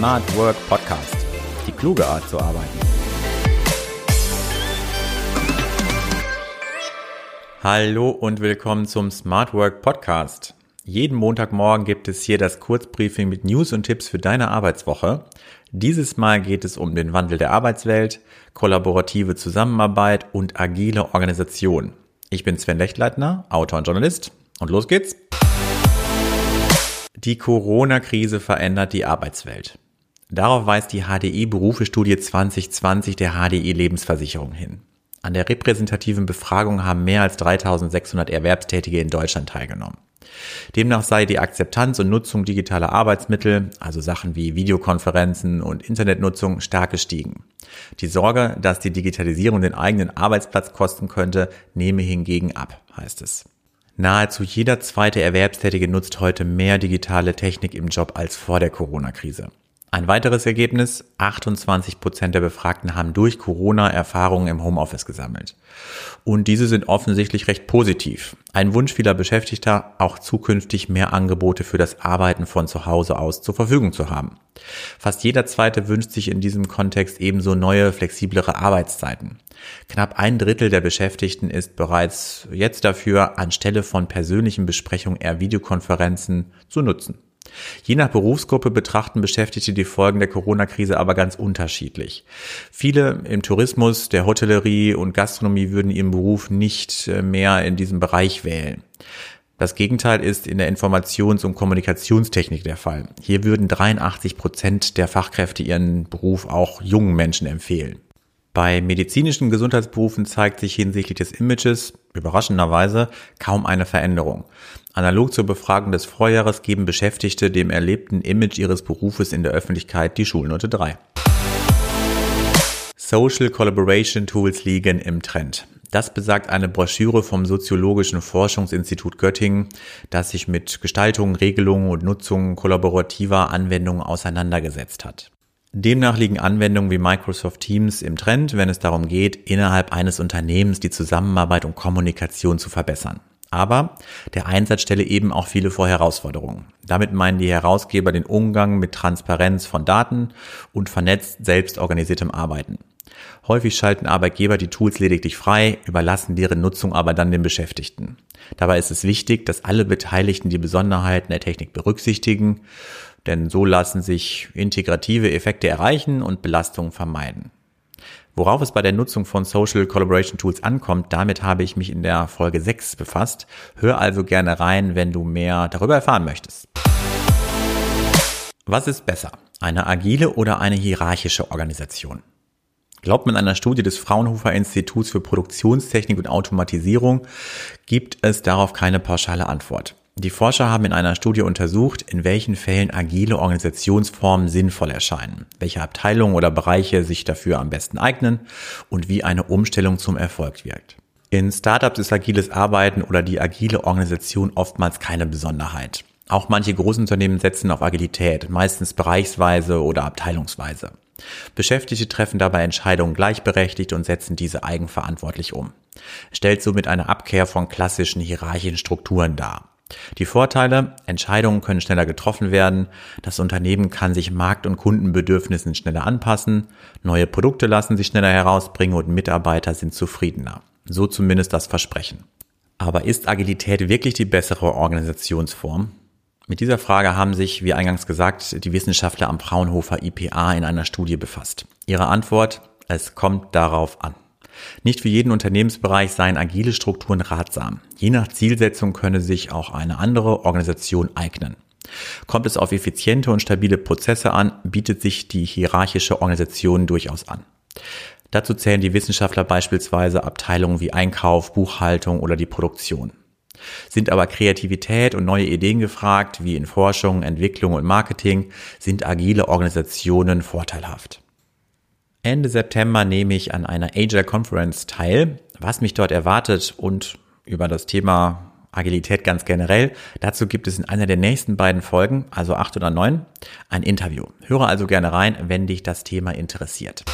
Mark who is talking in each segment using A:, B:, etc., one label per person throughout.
A: Smart Work Podcast. Die kluge Art zu arbeiten. Hallo und willkommen zum Smart Work Podcast. Jeden Montagmorgen gibt es hier das Kurzbriefing mit News und Tipps für deine Arbeitswoche. Dieses Mal geht es um den Wandel der Arbeitswelt, kollaborative Zusammenarbeit und agile Organisation. Ich bin Sven Lechtleitner, Autor und Journalist. Und los geht's. Die Corona-Krise verändert die Arbeitswelt. Darauf weist die HDI-Berufestudie 2020 der HDI-Lebensversicherung hin. An der repräsentativen Befragung haben mehr als 3600 Erwerbstätige in Deutschland teilgenommen. Demnach sei die Akzeptanz und Nutzung digitaler Arbeitsmittel, also Sachen wie Videokonferenzen und Internetnutzung, stark gestiegen. Die Sorge, dass die Digitalisierung den eigenen Arbeitsplatz kosten könnte, nehme hingegen ab, heißt es. Nahezu jeder zweite Erwerbstätige nutzt heute mehr digitale Technik im Job als vor der Corona-Krise. Ein weiteres Ergebnis, 28 Prozent der Befragten haben durch Corona Erfahrungen im Homeoffice gesammelt. Und diese sind offensichtlich recht positiv. Ein Wunsch vieler Beschäftigter, auch zukünftig mehr Angebote für das Arbeiten von zu Hause aus zur Verfügung zu haben. Fast jeder zweite wünscht sich in diesem Kontext ebenso neue, flexiblere Arbeitszeiten. Knapp ein Drittel der Beschäftigten ist bereits jetzt dafür, anstelle von persönlichen Besprechungen eher Videokonferenzen zu nutzen. Je nach Berufsgruppe betrachten Beschäftigte die Folgen der Corona-Krise aber ganz unterschiedlich. Viele im Tourismus, der Hotellerie und Gastronomie würden ihren Beruf nicht äh, mehr in diesem Bereich wählen. Das Gegenteil ist in der Informations- und Kommunikationstechnik der Fall. Hier würden 83 Prozent der Fachkräfte ihren Beruf auch jungen Menschen empfehlen. Bei medizinischen Gesundheitsberufen zeigt sich hinsichtlich des Images überraschenderweise kaum eine Veränderung. Analog zur Befragung des Vorjahres geben Beschäftigte dem erlebten Image ihres Berufes in der Öffentlichkeit die Schulnote 3. Social Collaboration Tools liegen im Trend. Das besagt eine Broschüre vom Soziologischen Forschungsinstitut Göttingen, das sich mit Gestaltung, Regelungen und Nutzung kollaborativer Anwendungen auseinandergesetzt hat. Demnach liegen Anwendungen wie Microsoft Teams im Trend, wenn es darum geht, innerhalb eines Unternehmens die Zusammenarbeit und Kommunikation zu verbessern. Aber der Einsatz stelle eben auch viele vor Herausforderungen. Damit meinen die Herausgeber den Umgang mit Transparenz von Daten und vernetzt selbstorganisiertem Arbeiten. Häufig schalten Arbeitgeber die Tools lediglich frei, überlassen deren Nutzung aber dann den Beschäftigten. Dabei ist es wichtig, dass alle Beteiligten die Besonderheiten der Technik berücksichtigen, denn so lassen sich integrative Effekte erreichen und Belastungen vermeiden. Worauf es bei der Nutzung von Social Collaboration Tools ankommt, damit habe ich mich in der Folge 6 befasst. Hör also gerne rein, wenn du mehr darüber erfahren möchtest. Was ist besser? Eine agile oder eine hierarchische Organisation? Glaubt man einer Studie des Fraunhofer Instituts für Produktionstechnik und Automatisierung, gibt es darauf keine pauschale Antwort. Die Forscher haben in einer Studie untersucht, in welchen Fällen agile Organisationsformen sinnvoll erscheinen, welche Abteilungen oder Bereiche sich dafür am besten eignen und wie eine Umstellung zum Erfolg wirkt. In Startups ist agiles Arbeiten oder die agile Organisation oftmals keine Besonderheit. Auch manche Großunternehmen setzen auf Agilität, meistens bereichsweise oder abteilungsweise. Beschäftigte treffen dabei Entscheidungen gleichberechtigt und setzen diese eigenverantwortlich um. Stellt somit eine Abkehr von klassischen hierarchischen Strukturen dar. Die Vorteile, Entscheidungen können schneller getroffen werden, das Unternehmen kann sich Markt- und Kundenbedürfnissen schneller anpassen, neue Produkte lassen sich schneller herausbringen und Mitarbeiter sind zufriedener. So zumindest das Versprechen. Aber ist Agilität wirklich die bessere Organisationsform? Mit dieser Frage haben sich, wie eingangs gesagt, die Wissenschaftler am Fraunhofer IPA in einer Studie befasst. Ihre Antwort, es kommt darauf an. Nicht für jeden Unternehmensbereich seien agile Strukturen ratsam. Je nach Zielsetzung könne sich auch eine andere Organisation eignen. Kommt es auf effiziente und stabile Prozesse an, bietet sich die hierarchische Organisation durchaus an. Dazu zählen die Wissenschaftler beispielsweise Abteilungen wie Einkauf, Buchhaltung oder die Produktion. Sind aber Kreativität und neue Ideen gefragt, wie in Forschung, Entwicklung und Marketing, sind agile Organisationen vorteilhaft. Ende September nehme ich an einer Agile Conference teil. Was mich dort erwartet und über das Thema Agilität ganz generell, dazu gibt es in einer der nächsten beiden Folgen, also acht oder neun, ein Interview. Höre also gerne rein, wenn dich das Thema interessiert.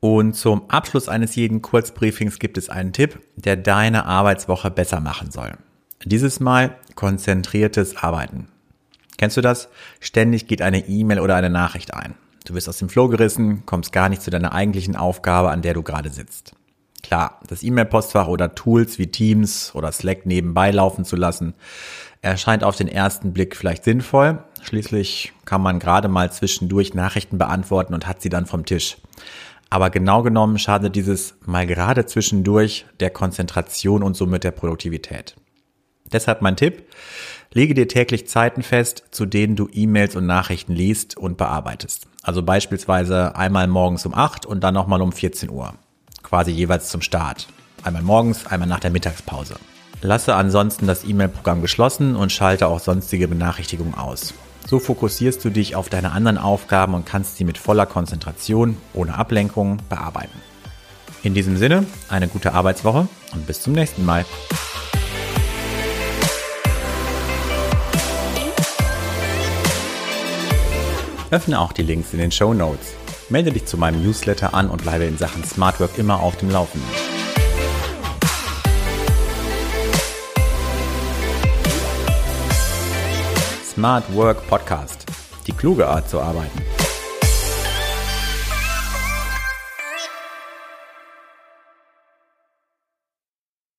A: Und zum Abschluss eines jeden Kurzbriefings gibt es einen Tipp, der deine Arbeitswoche besser machen soll. Dieses Mal konzentriertes Arbeiten. Kennst du das? Ständig geht eine E-Mail oder eine Nachricht ein. Du wirst aus dem Flow gerissen, kommst gar nicht zu deiner eigentlichen Aufgabe, an der du gerade sitzt. Klar, das E-Mail-Postfach oder Tools wie Teams oder Slack nebenbei laufen zu lassen, erscheint auf den ersten Blick vielleicht sinnvoll. Schließlich kann man gerade mal zwischendurch Nachrichten beantworten und hat sie dann vom Tisch. Aber genau genommen schadet dieses mal gerade zwischendurch der Konzentration und somit der Produktivität. Deshalb mein Tipp, lege dir täglich Zeiten fest, zu denen du E-Mails und Nachrichten liest und bearbeitest. Also beispielsweise einmal morgens um 8 und dann nochmal um 14 Uhr. Quasi jeweils zum Start. Einmal morgens, einmal nach der Mittagspause. Lasse ansonsten das E-Mail-Programm geschlossen und schalte auch sonstige Benachrichtigungen aus. So fokussierst du dich auf deine anderen Aufgaben und kannst sie mit voller Konzentration, ohne Ablenkung bearbeiten. In diesem Sinne, eine gute Arbeitswoche und bis zum nächsten Mal. Öffne auch die Links in den Show Notes. Melde dich zu meinem Newsletter an und bleibe in Sachen Smart Work immer auf dem Laufenden. Smart Work Podcast. Die kluge Art zu arbeiten.